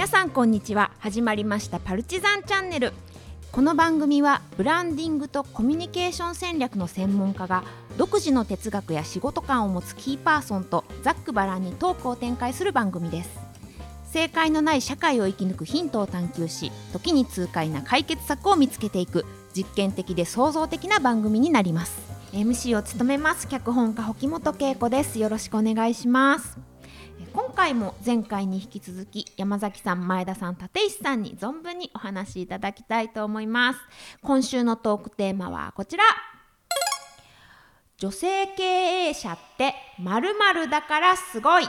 皆さんこんにちは。始まりましたパルチザンチャンネル。この番組はブランディングとコミュニケーション戦略の専門家が独自の哲学や仕事観を持つキーパーソンとざっくばらんにトークを展開する番組です。正解のない社会を生き抜くヒントを探求し時に痛快な解決策を見つけていく実験的で創造的な番組になります。MC を務めます。脚本家保本恵子です。よろしくお願いします。今回も前回に引き続き山崎さん前田さん立石さんに存分にお話しいただきたいと思います。今週のトークテーマはこちら。女性経営者ってまるだからすごい。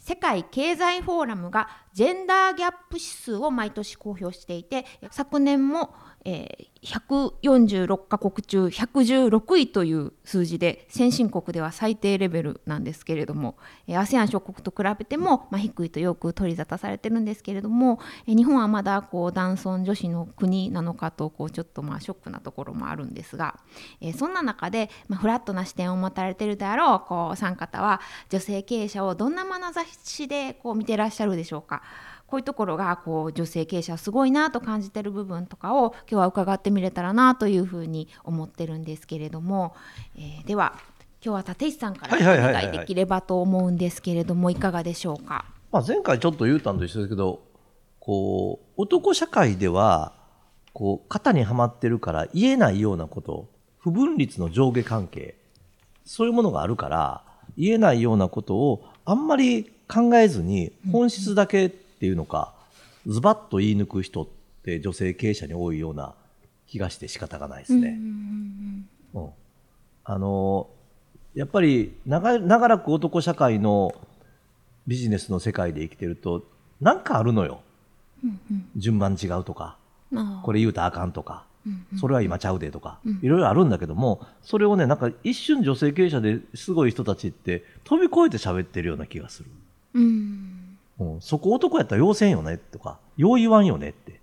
世界経済フォーラムがジェンダーギャップ指数を毎年公表していて昨年もえー、146カ国中116位という数字で先進国では最低レベルなんですけれども、え、ASEAN 諸国と比べても、まあ、低いとよく取り沙汰されてるんですけれども、えー、日本はまだこう男尊女子の国なのかとこうちょっとまあショックなところもあるんですが、えー、そんな中で、まあ、フラットな視点を持たれてるであろうこうお三方は女性経営者をどんな眼差しでこう見てらっしゃるでしょうか。こういうところがこう女性経営者すごいなと感じてる部分とかを今日は伺ってみれたらなというふうに思ってるんですけれども、えー、では今日は立石さんからお願いできればと思うんですけれどもいかがでしょうか？まあ、前回ちょっと言うたんと一緒ですけどこう男社会ではこう型にはまってるから言えないようなこと不分率の上下関係そういうものがあるから言えないようなことをあんまり考えずに本質だけっていうのか、ズバッと言い抜く人って女性経営者に多いような気がして仕方がないですね。うん、あのやっぱり長長らく男社会のビジネスの世界で生きてると何かあるのよ、うんうん、順番違うとか。これ言うたらあかんとか、うんうん、それは今ちゃうでとか、いろいろあるんだけどもそれをねなんか一瞬女性経営者ですごい人たちって飛び越えて喋ってるような気がする。うんうん、そこ男やったら要せんよねとか、よう言わんよねって。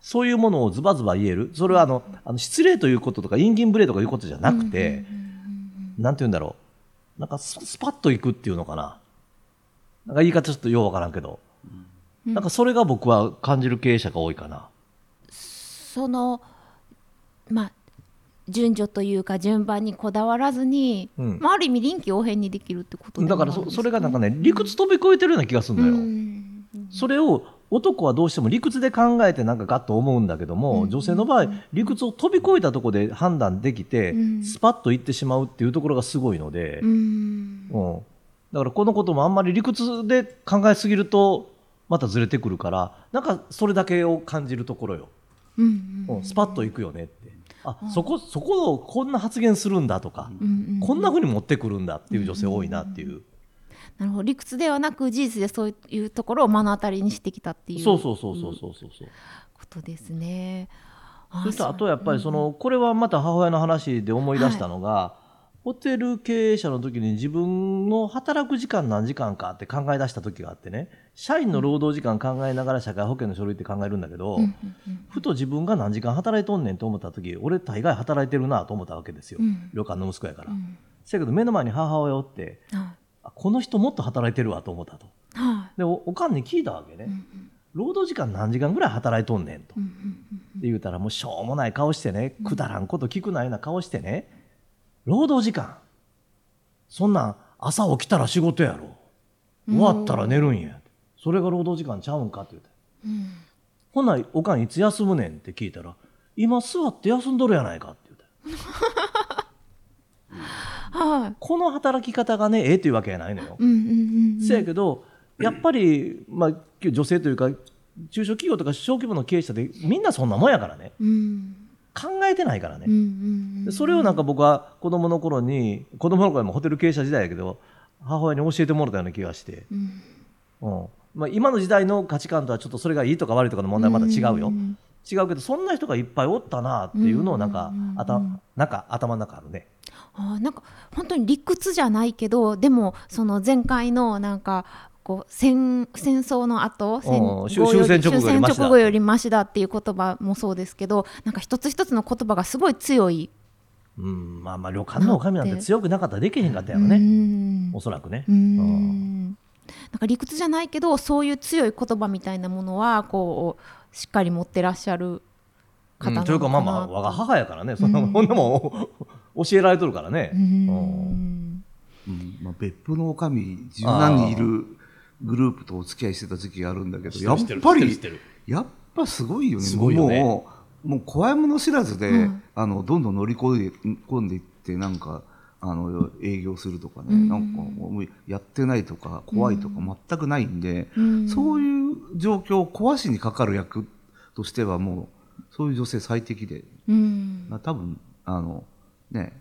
そういうものをズバズバ言える。それはあの、あの失礼ということとか、陰銀無礼とかいうことじゃなくて、なんて言うんだろう。なんかスパッといくっていうのかな。なんか言い方ちょっとようわからんけど。なんかそれが僕は感じる経営者が多いかな。その、まあ、順序というか順番にこだわらずに、うん、まあ、ある意味臨機応変にできるってことだからそそれがなんかね理屈飛び越えてるような気がするんだよ。それを男はどうしても理屈で考えてなんかガッと思うんだけども、うん、女性の場合理屈を飛び越えたところで判断できて、うん、スパッといってしまうっていうところがすごいので、うん、だからこのこともあんまり理屈で考えすぎるとまたずれてくるからなんかそれだけを感じるところよ、うんスパッといくよねって。あ、うん、そこそこをこんな発言するんだとか、うんうん、こんなふうに持ってくるんだっていう女性多いなっていう。うんうん。なるほど。理屈ではなく事実でそういうところを目の当たりにしてきたっていう。そうそうそうそうそうそうことですね。そしてあとやっぱりその、これはまた母親の話で思い出したのが、はいホテル経営者の時に自分の働く時間何時間かって考え出した時があってね社員の労働時間考えながら社会保険の書類って考えるんだけど、ふと自分が何時間働いとんねんと思った時俺大概働いてるなと思ったわけですよ、旅館の息子やから。せやけど目の前に母親おって、この人もっと働いてるわと思ったと。でおかんに聞いたわけね。労働時間何時間ぐらい働いとんねんと。って言うたらもうしょうもない顔してねくだらんこと聞くなような顔してね労働時間。そんなん朝起きたら仕事やろ。終わったら寝るんや。それが労働時間ちゃうんかって言うて、うん、ほなおかんいつ休むねんって聞いたら今座って休んどるやないかって言うて。はい、この働き方がねええというわけやないのよ。せやけどやっぱり、まあ、女性というか中小企業とか小規模の経営者でみんなそんなもんやからね。うん。考えてないからね、それをなんか僕は子供の頃に子供の頃もホテル経営者時代やけど母親に教えてもらったような気がして、うん、うん、まあ、今の時代の価値観とはちょっとそれがいいとか悪いとかの問題はまた違うよ、違うけどそんな人がいっぱいおったなっていうのをなんか,、あたなんか頭の中あるね。あなんか本当に理屈じゃないけどでもその前回のなんかこう戦戦争の後戦終戦直後よりましだっていう言葉もそうですけどなんか一つ一つの言葉がすごい強い。うん、まあまあ旅館のおかみなんて強くなかったらできへんかったやろね。おそらくね。うん。なんか理屈じゃないけどそういう強い言葉みたいなものはこうしっかり持ってらっしゃる方なのかなうんというかまあまあ我が母やからね。そんなもんでも教えられとるからね。ううん。ん。うん。まあ、別府の女将十何人いるグループとお付き合いしてた時期があるんだけどやっぱりやっぱすごいよね。すごいよね。もうもう怖いもの知らずで、うん。あのどんどん乗り込んで込んでいってなんかあの営業するとかね、うん。なんかもうやってないとか怖いとか全くないんで、うん。そういう状況を壊しにかかる役としてはもうそういう女性最適で。うん。まあ、多分あのね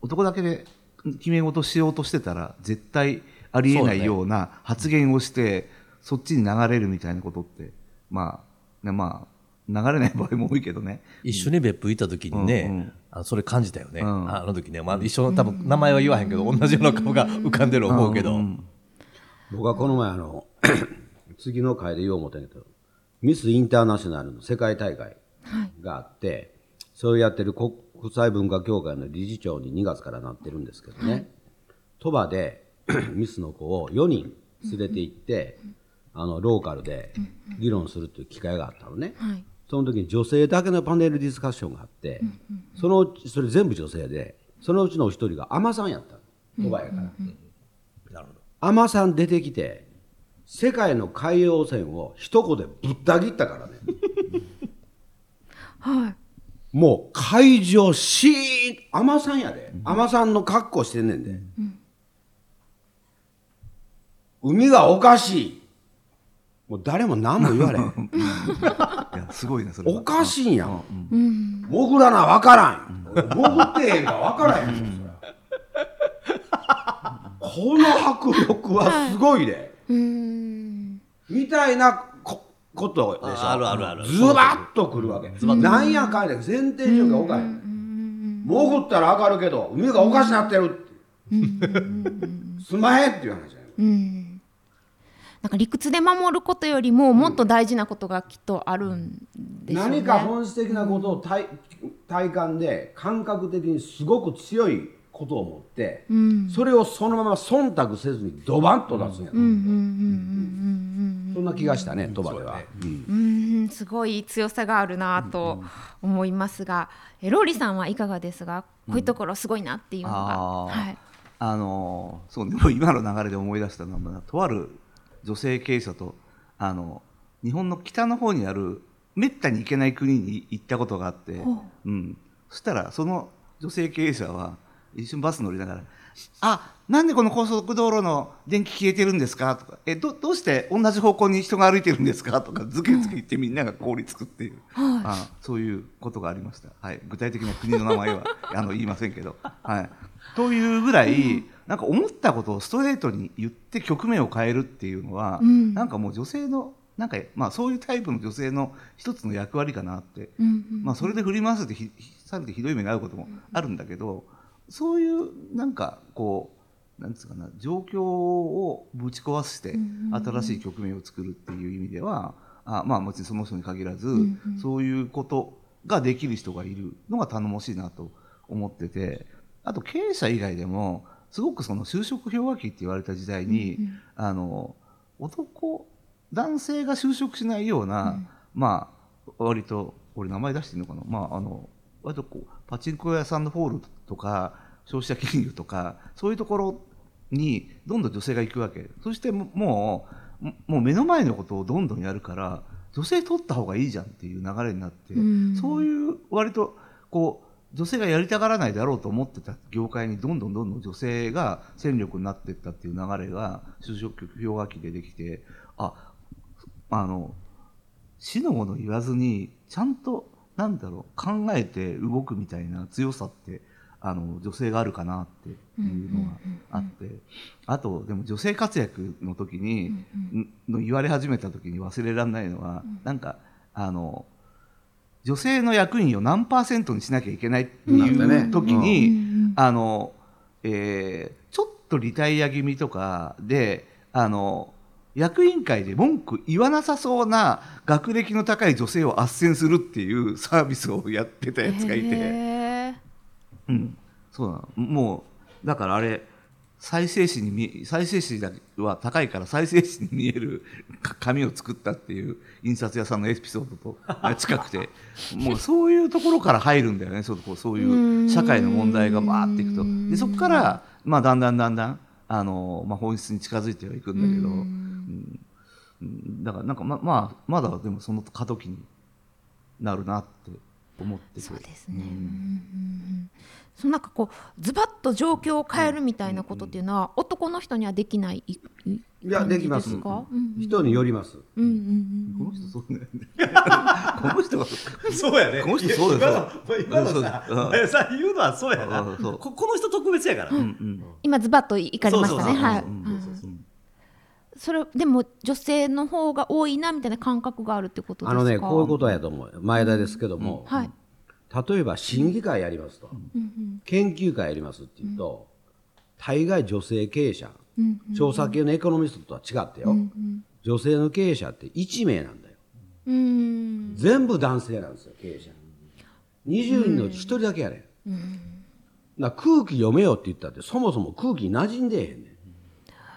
男だけで決め事しようとしてたら絶対ありえないような発言をしてそ,、っちに流れるみたいなことってまあねまあ流れない場合も多いけどね。一緒に別府行った時にね、うんうん。あそれ感じたよね、うん。あの時ね、まあ、一緒の多分名前は言わへんけど、同じような顔が浮かんでる思うけど、んん僕はこの前あの 次の回で言おう思ったけどミス・インターナショナルの世界大会があって、それをやってる国際文化協会の理事長に2月からなってるんですけどね。鳥羽で ミスの子を4人連れて行って、あのローカルで議論するっていう機会があったのね、はいその時に女性だけのパネルディスカッションがあって、そのうちそれ全部女性でそのうちの一人が海女さんやったの。鳥羽やから。なるほど。海女さん出てきて世界の海洋線を一言でぶった切ったからね。はい。もう会場シーン海女さんやで。海女さんの格好してんねんで、海がおかしい。もう誰も何も言われへん すごいねそれは。おかしいん。やんうん。潜らな分からん。潜ってへんから分からへんこの迫力はすごいで、うん。みたいなこことでしょ。ああるあるある。ズバッとくるわけ。なんやかんや前提条件がおかへん。潜ったら上がるけど海がおかしなってるって。すまへんっていう話やようんなんか理屈で守ることよりももっと大事なことがきっとあるんでしょうね。何か本質的なことを体体感で感覚的にすごく強いことを持って、うん。それをそのまま忖度せずにドバンと出すんや、うんうんうんうんそんな気がしたね鳥羽では、うんうんうん。うんすごい強さがあるなと思いますが、えローリさんはいかがですがこういうところすごいなっていうのが、はい、あのーそうでも今の流れで思い出したのは、まあとある女性経営者とあの日本の北の方にあるめったに行けない国に行ったことがあって、ほう。ん、そしたらその女性経営者は一緒にバス乗りながら「あなんでこの高速道路の電気消えてるんですか?」とか「えどどうして同じ方向に人が歩いてるんですか?」とかずけずけ言ってみんなが氷作っている、はい。あそういうことがありました、はい、具体的な国の名前は あの言いませんけど、はい、というぐらいなんか思ったことをストレートに言って局面を変えるっていうのは、うん。なんかもう女性のなんか、まあ、そういうタイプの女性の一つの役割かなって。うんうんまあ、それで振り回せてひされてひどい目に遭うこともあるんだけど、そういうなんかこうなんつうかな状況をぶち壊してうん新しい局面を作るっていう意味では、あまあもちろんその人に限らず、んうん。そういうことができる人がいるのが頼もしいなと思っててあと経営者以外でもすごくその就職氷河期って言われた時代に、うんうん。あの男男性が就職しないような、まあ割と俺名前出してるのかな？まああの割とこうパチンコ屋さんのホールとか消費者金融とかそういうところにどんどん女性が行くわけ。そしてももうもう目の前のことをどんどんやるから女性取った方がいいじゃんっていう流れになって、うん。そういう割とこう女性がやりたがらないだろうと思ってた業界にどんどんどんどん女性が戦力になっていったっていう流れが就職氷河期でできてああの死のもの言わずにちゃんとなんだろう考えて動くみたいな強さってあの女性があるかなっていうのがあって、あとでも女性活躍の時に、んの言われ始めた時に忘れられないのは、なんかあの女性の役員を何パーセントにしなきゃいけないっていう時に、うん。あのえーちょっとリタイア気味とかであの役員会で文句言わなさそうな学歴の高い女性を斡旋するっていう サービスをやってたやつがいて、うん、そうなの。もうだからあれ再生紙に見え再生紙だけは高いから再生紙に見える か紙を作ったっていう印刷屋さんのエピソードとあ 近くてもうそういうところから入るんだよね。そうこうそういう社会の問題がバーっていくと。でそこから、まあ、だんだんだんだんあの、まあ、本質に近づいてはいくんだけど、うん。うん。だからなんかままあまだでもその過渡期になるなって思ってて。そうですね。うんそのなんかこうズバッと状況を変えるみたいなことっていうのは男の人にはできないいやできます。かうん。人によります。うんうんこの人そうね。この人がそう。やね。この人そうだよ。今のさ、さ言うのはそうやな。うんそう。ここの人特別やから。うんうん。今ズバッといかれましたね。そうそうそう。はい。うんうんそうそうそう。それでも女性の方が多いなみたいな感覚があるってことですか？あのねこういうことやと思う前田ですけども、はい。例えば審議会やりますと、研究会やりますっていうと、大概女性経営者、調査系のエコノミストとは違ってよ、女性の経営者って1名なんだよ。全部男性なんですよ経営者。20人のうち1人だけやねん、だから空気読めよって言ったってそもそも空気馴染んでへんねん。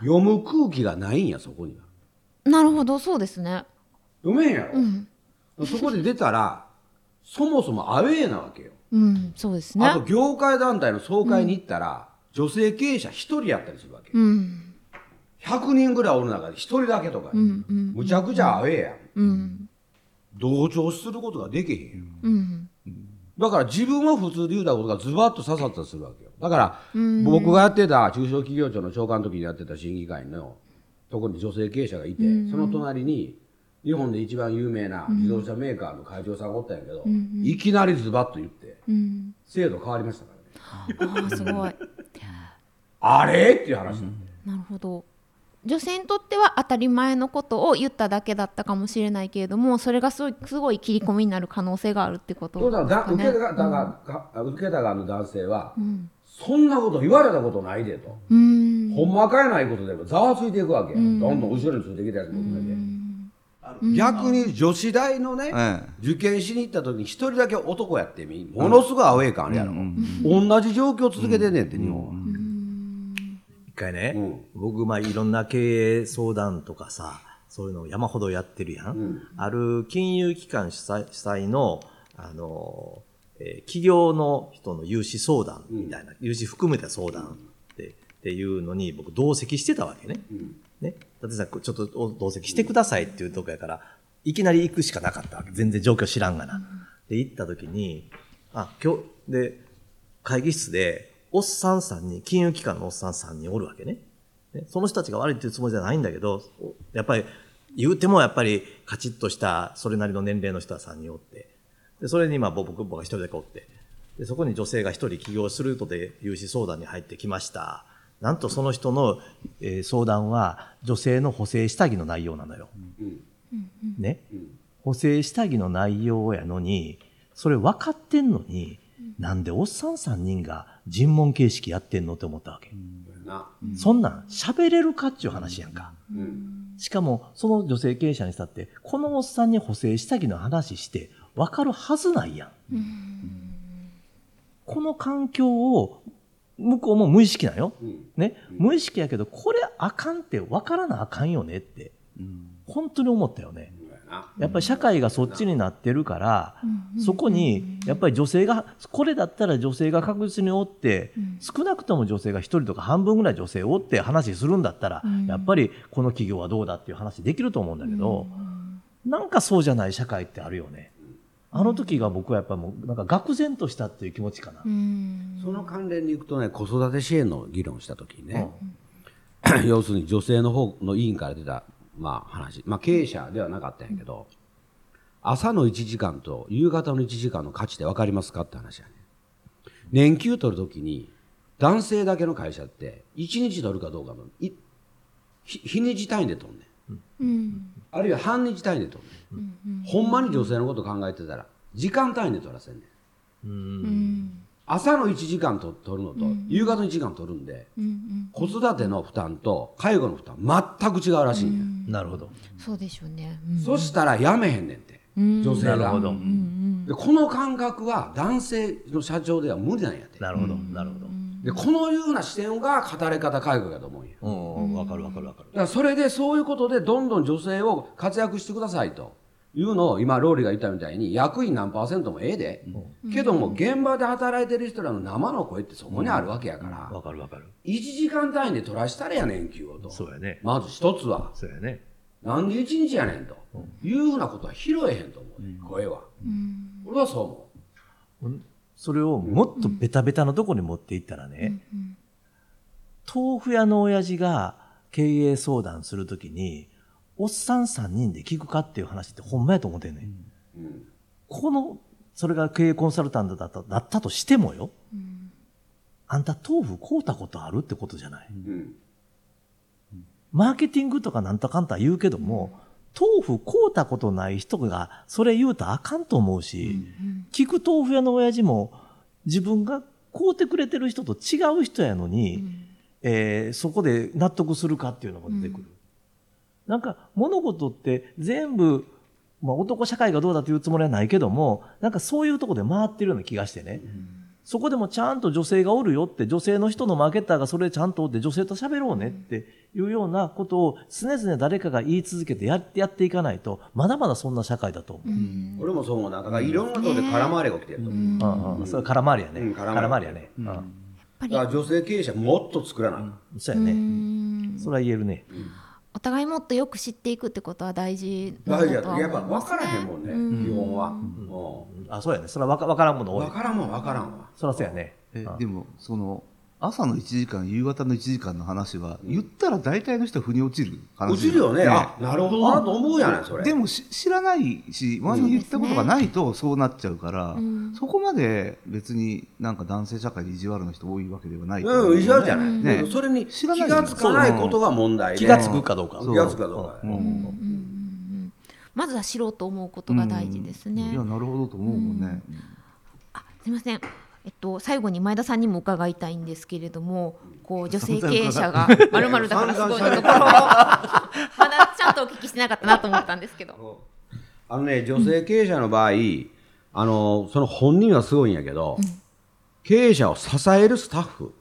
読む空気がないんやそこには。なるほどそうですね。読めへんやろ、そこで出たらそもそもアウェーなわけよ。うんそうですね。あ。と業界団体の総会に行ったら、女性経営者1人やったりするわけ、うん。100人ぐらいおる中で1人だけとか、むちゃくちゃアウェーやん。うん。同調することができへんようん。だから自分は普通で言うたことがズバッと刺さったりするわけよ。だから、僕がやってた中小企業庁の長官の時にやってた審議会のところに女性経営者がいて、その隣に日本で一番有名な自動車メーカーの会長さんがおったんやけど、いきなりズバッと言ってうん。制度変わりましたからね。ああすごい。あれ？っていう話。なん。だよなるほど。女性にとっては当たり前のことを言っただけだったかもしれないけれどもそれがすごいすごい切り込みになる可能性があるってことそうだだですかね。受けた側が、受けた側の男性は、そんなこと言われたことないでと、うーん。ほんまかいないことでもざわついていくわけ、どんどん後ろについてきたやつも含めて、逆に女子大のね、え受験しに行った時に一人だけ男やってみものすごいアウェー感あるやろ、同じ状況続けてんねんって日本は、一回ね、うん。僕、まあ、いろんな経営相談とかさ、そういうのを山ほどやってるやん。ある金融機関主催主催の、あの、えー企業の人の融資相談みたいな、融資含めた相談ってっていうのに僕同席してたわけね。ね。だってさ、ちょっとお同席してくださいっていうとこやから、いきなり行くしかなかったわけ。全然状況知らんがな。で、行った時に、あ、今日、で、会議室で、おっさん3人、金融機関のおっさん3人おるわけね。ねその人たちが悪いっていうつもりじゃないんだけど、おやっぱり、言うてもやっぱりカチッとしたそれなりの年齢の人は3人おって、でそれにまあ僕僕が一人だけおって、でそこに女性が一人起業するとで融資相談に入ってきました。なんとその人の、えー相談は女性の補正下着の内容なのよ。ね、補正下着の内容やのに、それ分かってんのに、なんでおっさん3人が尋問形式やってんのって思ったわけ。なそんなん喋れるかっちゅう話やんか。しかも、その女性経営者にしたって、このおっさんに補正下着の話して、分かるはずないやん。この環境を、向こうも無意識なんよ。ね？無意識やけど、これあかんって分からなあかんよねって、本当に思ったよね。やっぱり社会がそっちになってるから、そこにやっぱり女性が、これだったら女性が確実におって、少なくとも女性が一人とか半分ぐらい女性おって話するんだったら、やっぱりこの企業はどうだっていう話できると思うんだけど、なんかそうじゃない社会ってあるよね。あの時が僕はやっぱもう、なんか愕然としたっていう気持ちかな。その関連に行くとね子育て支援の議論した時にね、要するに女性の方の委員から出た、まあ、話、まあ、経営者ではなかったんやけど、朝の1時間と夕方の1時間の価値って分かりますかって話やね。年休取る時に男性だけの会社って1日取るかどうかのい日日にち単位で取んねん、うんあるいは半日単位で取んねん、ほんまに女性のこと考えてたら時間単位で取らせんねん。うん。朝の1時間と取るのと、夕方の1時間取るんで、うん子育ての負担と介護の負担全く違うらしいんや、なるほど。そうでしょうね。うん。そしたらやめへんねんって、女性が。なるほど。でこの感覚は男性の社長では無理なんやって。なるほど。なるほど。でこのような視点が語り方改革だと思うんや。うん、わかるわかるわかる。だ。からそれでそういうことでどんどん女性を活躍してくださいと。いうのを今ローリーが言ったみたいに役員何パーセントもええで、けども現場で働いてる人らの生の声ってそこにあるわけやから、わかるわかる。1時間単位で取らしたらや年休をと。そうやね。まず一つは。そうやね。なんで1日やねんと。いうふうなことは拾えへんと思うね、声は、俺はそう思それをもっとベタベタのとこに持っていったらね、豆腐屋の親父が経営相談するときに、おっさん3人で聞くかっていう話ってほんまやと思ってんね、ん。この、それが経営コンサルタントだっただったとしてもよ、あんた豆腐買うたことあるってことじゃない。う、うん。マーケティングとかなんとかんとは言うけども、豆腐買うたことない人がそれ言うたらあかんと思うし、聞く豆腐屋の親父も自分が買うてくれてる人と違う人やのに、えーそこで納得するかっていうのが出てくる。なんか物事って全部、まあ男社会がどうだというつもりはないけども、なんかそういうとこで回ってるような気がしてね。そこでもちゃんと女性がおるよって、女性の人のマーケターがそれちゃんとおって女性と喋ろうねっていうようなことを常々誰かが言い続けてやってやっていかないと、まだまだそんな社会だと思う。俺もそう思う。なだからいろんなところで空回りが起きてると思う、うん。うんそれ空回りやね。うん。空回りやね。うん。だから女性経営者もっと作らなあかん。そうやね。それは言えるね。お互いもっとよく知っていくってことは大事大事やだとはとやっぱ思います分からへんもんね、基本は、あ、そうやね。それはわからんものうん、多い。分。からんもん分からんわ。そらそうやね。えでもその朝の1時間夕方の1時間の話は言ったら大体の人は腑に落ちる話落ちるよね。あなるほどなと思うやないそれ。でもし知らないし周りに言ったことがないとそうなっちゃうからそこまで別になんか男性社会で意地悪な人多いわけではないと思うん、意地悪じゃない、ね。それに気知らないがつかないことが問題で。気がつくかどうか。気がつくかどうか、まずは知ろうと思うことが大事ですね、いやなるほどと思うもんね、あすみませんえっと、最後に前田さんにも伺いたいんですけれどもこう 女性経営者がまるまるだからすごいのところをまだちゃんとお聞きしてなかったなと思ったんですけど。あのね女性経営者の場合、あのその本人はすごいんやけど、経営者を支えるスタッフ。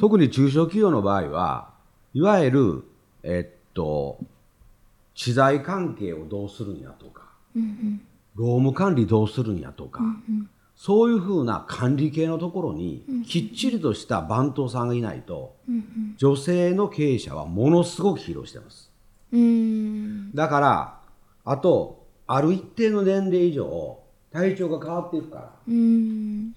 特に中小企業の場合はいわゆるえっと知財関係をどうするんやとか、労務管理どうするんやとか、そういうふうな管理系のところにきっちりとした番頭さんがいないと、女性の経営者はものすごく疲労してます。だから、あと、ある一定の年齢以上、体調が変わっていくから、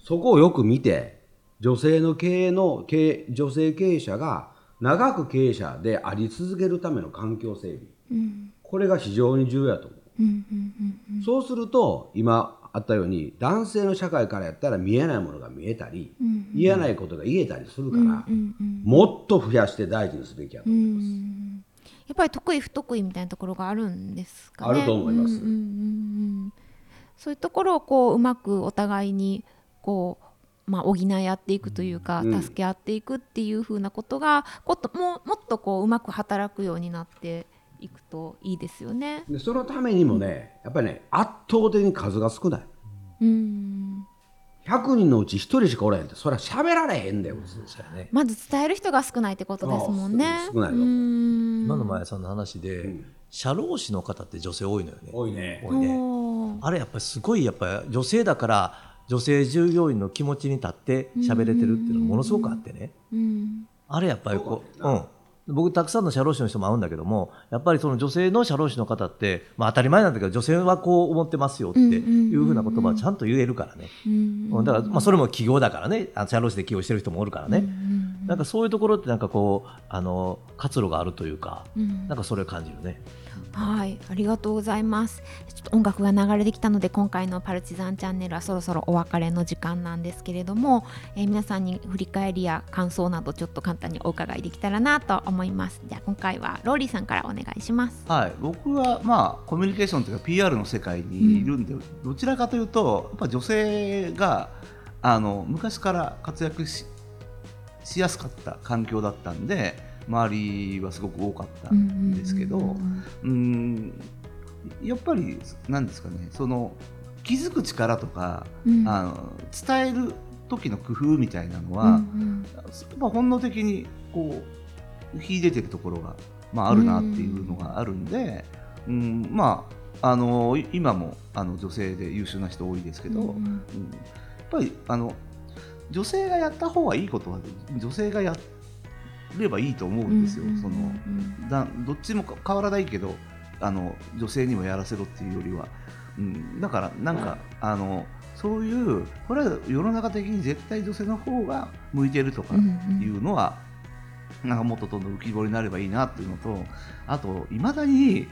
そこをよく見て、女性の経営の経営、女性経営者が長く経営者であり続けるための環境整備。これが非常に重要だと思う。そうすると、今あったように、男性の社会からやったら見えないものが見えたり、言えないことが言えたりするから、もっと増やして大事にすべきやと思います。やっぱり得意不得意みたいなところがあるんですかね。あると思います。うんうんうんうんそういうところをこううまくお互いにこうまあ補い合っていくというか、うん助け合っていくっていうふうなことがことももっとこううまく働くようになっていくといいですよね。でそのためにもね、やっぱりね、圧倒的に数が少ない。うん100人のうち1人しかおらへんって、それは喋られへんだよ、ね。まず伝える人が少ないってことですもんね。少ないのうん今の前さんの話で、社労士の方って女性多いのよね。多いね。多いね。あれやっぱりすごいやっぱり女性だから女性従業員の気持ちに立って喋れてるっていうのがものすごくあってね。うんあれやっぱりこう、うん。僕たくさんの社労士の人も会うんだけども、やっぱりその女性の社労士の方って、まあ当たり前なんだけど、女性はこう思ってますよっていうふうな言葉はちゃんと言えるからね。うんうんだから、まあそれも企業だからね、社労士で起業してる人もおるからね。なんかそういうところってなんかこう、あの、活路があるというか、うんなんかそれを感じるね。はい、ありがとうございます。ちょっと音楽が流れてきたので、今回のパルチザンチャンネルはそろそろお別れの時間なんですけれども、えー皆さんに振り返りや感想などちょっと簡単にお伺いできたらなと思います。じゃあ今回はローリーさんからお願いします。はい、僕はまあコミュニケーションというか PR の世界にいるんで、どちらかというとやっぱ女性があの昔から活躍ししやすかった環境だったんで周りはすごく多かったんですけど、うんやっぱりなんですかねその気づく力とか、うん。あの伝える時の工夫みたいなのは、うんやっぱ本能的にこう秀でてるところが、まあ、あるなっていうのがあるんで、うんまああのい今もあの女性で優秀な人多いですけど、うんうん。やっぱりあの女性がやった方がいいことは女性がやればいいと思うんですよ。うんそのだどっちも変わらないけどあの女性にもやらせろっていうよりは、うん、だからなんか、あのそういうこれは世の中的に絶対女性の方が向いてるとかいうのは、なんかもっとどんどん浮き彫りになればいいなっていうのとあといまだに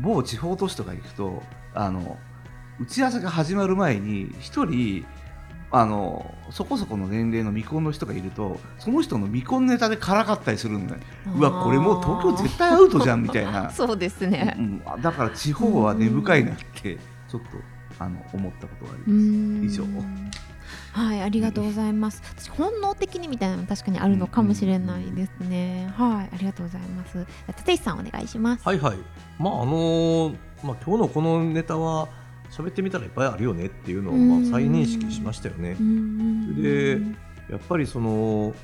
某地方都市とか行くとあの打ち合わせが始まる前に一人あのそこそこの年齢の未婚の人がいるとその人の未婚ネタでからかったりするんだようわこれもう東京絶対アウトじゃんみたいな そうですねう。ん、だから地方は根深いなってちょっとあの思ったことがあります。以以上はい、ありがとうございます。私本能的にみたいなの確かにあるのかもしれないですね。はい、ありがとうございます。立石さんお願いします。はいはい。まああのまあ今日のこのネタは喋ってみたらいっぱいあるよねっていうのをまあ再認識しましたよね。でやっぱりその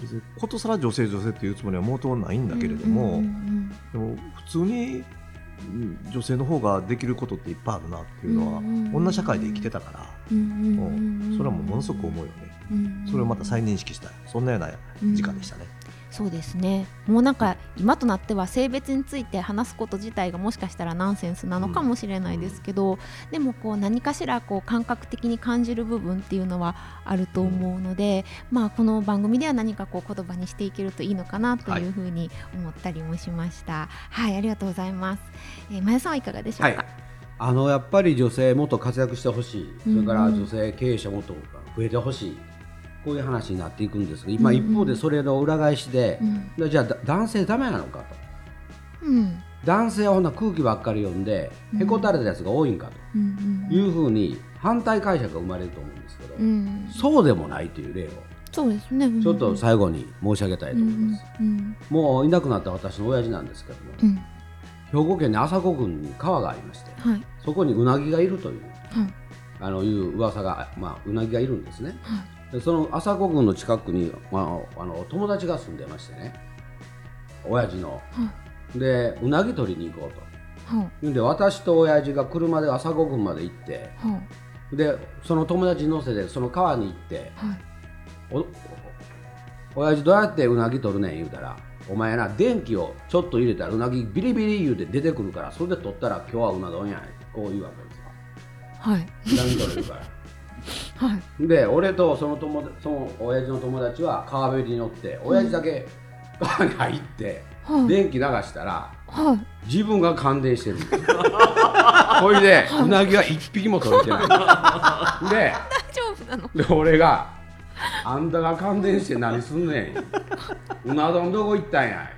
別にことさら女性女性っていうつもりは毛頭ないんだけれども、でも普通にうん女性の方ができることっていっぱいあるなっていうのは、女社会で生きてたから、うんそれはもうものすごく思うよね。それをまた再認識した。そんなような時間でしたね。そうですねもうなんか今となっては性別について話すこと自体がもしかしたらナンセンスなのかもしれないですけど、でもこう何かしらこう感覚的に感じる部分っていうのはあると思うので、まあ、この番組では何かこう言葉にしていけるといいのかなというふうに思ったりもしました。はい、ありがとうございます。えー、前さんはいかがでしょうか？はいあのやっぱり女性もっと活躍してほしい、それから女性経営者もっと増えてほしい、こういう話になっていくんですが、今、一方でそれの裏返しで、うん。じゃあだ男性ダメなのかと、うん。男性はほんな空気ばっかり読んで、へこたれたやつが多いんかうんというふうに反対解釈が生まれると思うんですけど、うん。うんそうでもないという例を。そうですね。ちょっと最後に申し上げたいと思います。うんもういなくなった私の親父なんですけども、うん。兵庫県に朝子郡に川がありまして、はい。そこにうなぎがいるという。はい。あのいう噂が、まあ、うなぎがいるんですね。はでその朝子郡の近くに、まあ、あの友達が住んでましてね。親父の。でうなぎ取りに行こうと。はで私と親父が車で朝子郡まで行ってはでその友達乗せてその川に行ってはい。おお親父どうやってうなぎ取るねん言うたらお前な電気をちょっと入れたらうなぎビリビリ言うて出てくるからそれで取ったら今日はうな丼やこう言うわけですよ。はい。うなぎ取れるから。はい。で俺とその友達その親父の友達は川べりに乗って親父だけ川に入って、はい。電気流したらはい。自分が感電してるんですよほい。でうなぎは一匹も取れてない。で大丈夫なの？で俺が「あんたが感電して何すんねん。うな丼どこ行ったんや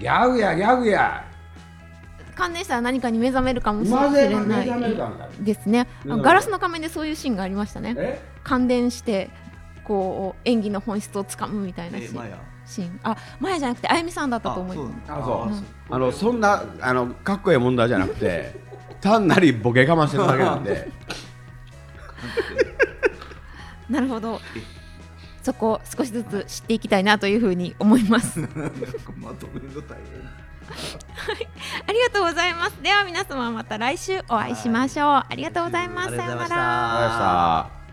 ギャグやギャグや関連したら何かに目覚めるかもしれないですね。ガラスの仮面でそういうシーンがありましたね。え？感電してこう演技の本質をつかむみたいなシーン,、えマヤ。シーン。あ前じゃなくてあゆみさんだったと思います。あのそんなあのかっこいい問題じゃなくて 単なりボケかましてるだけなんで。なるほど。そこを少しずつ知っていきたいなというふうに思います。まとめるの大変ありがとうございます。では皆様また来週お会いしましょう。ありがとうございますさようなら